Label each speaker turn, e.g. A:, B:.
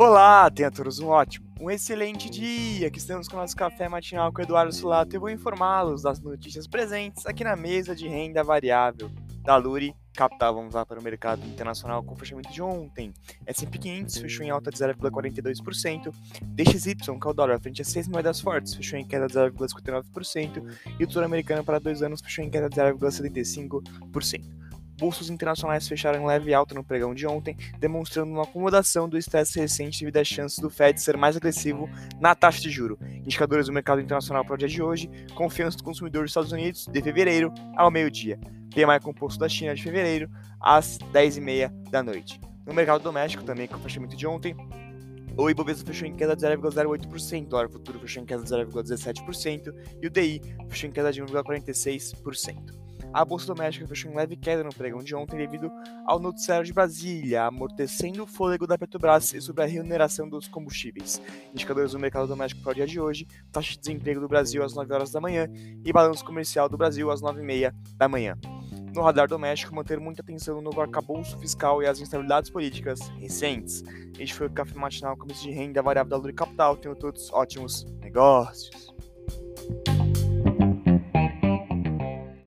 A: Olá, tenha todos um ótimo, um excelente dia. Aqui estamos com o nosso café matinal com o Eduardo Sulato e vou informá-los das notícias presentes aqui na mesa de renda variável da Luri Capital. Vamos lá para o mercado internacional com o fechamento de ontem. S&P 500 fechou em alta de 0,42%, DXY, que é o dólar, frente a 6 moedas fortes, fechou em queda de 0,59% e o Tesouro Americano para dois anos fechou em queda de 0,75% bolsas internacionais fecharam em leve alta no pregão de ontem, demonstrando uma acomodação do estresse recente devido às chances do Fed ser mais agressivo na taxa de juro. Indicadores do mercado internacional para o dia de hoje, confiança do consumidor dos Estados Unidos de fevereiro ao meio-dia, PMI composto da China de fevereiro às 10h30 da noite. No mercado doméstico, também com o fechamento de ontem, o Ibovespa fechou em queda de 0,08%, o dólar futuro fechou em queda de 0,17% e o DI fechou em queda de 1,46%. A bolsa doméstica fechou em leve queda no pregão de ontem devido ao noticiário de Brasília, amortecendo o fôlego da Petrobras e sobre a remuneração dos combustíveis. Indicadores do mercado doméstico para o dia de hoje, taxa de desemprego do Brasil às 9 horas da manhã e balanço comercial do Brasil às 9 e meia da manhã. No radar doméstico, manter muita atenção no novo arcabouço fiscal e as instabilidades políticas recentes. Este foi o Café Matinal, comissão de renda variável da Luri Capital. Tenham todos ótimos negócios.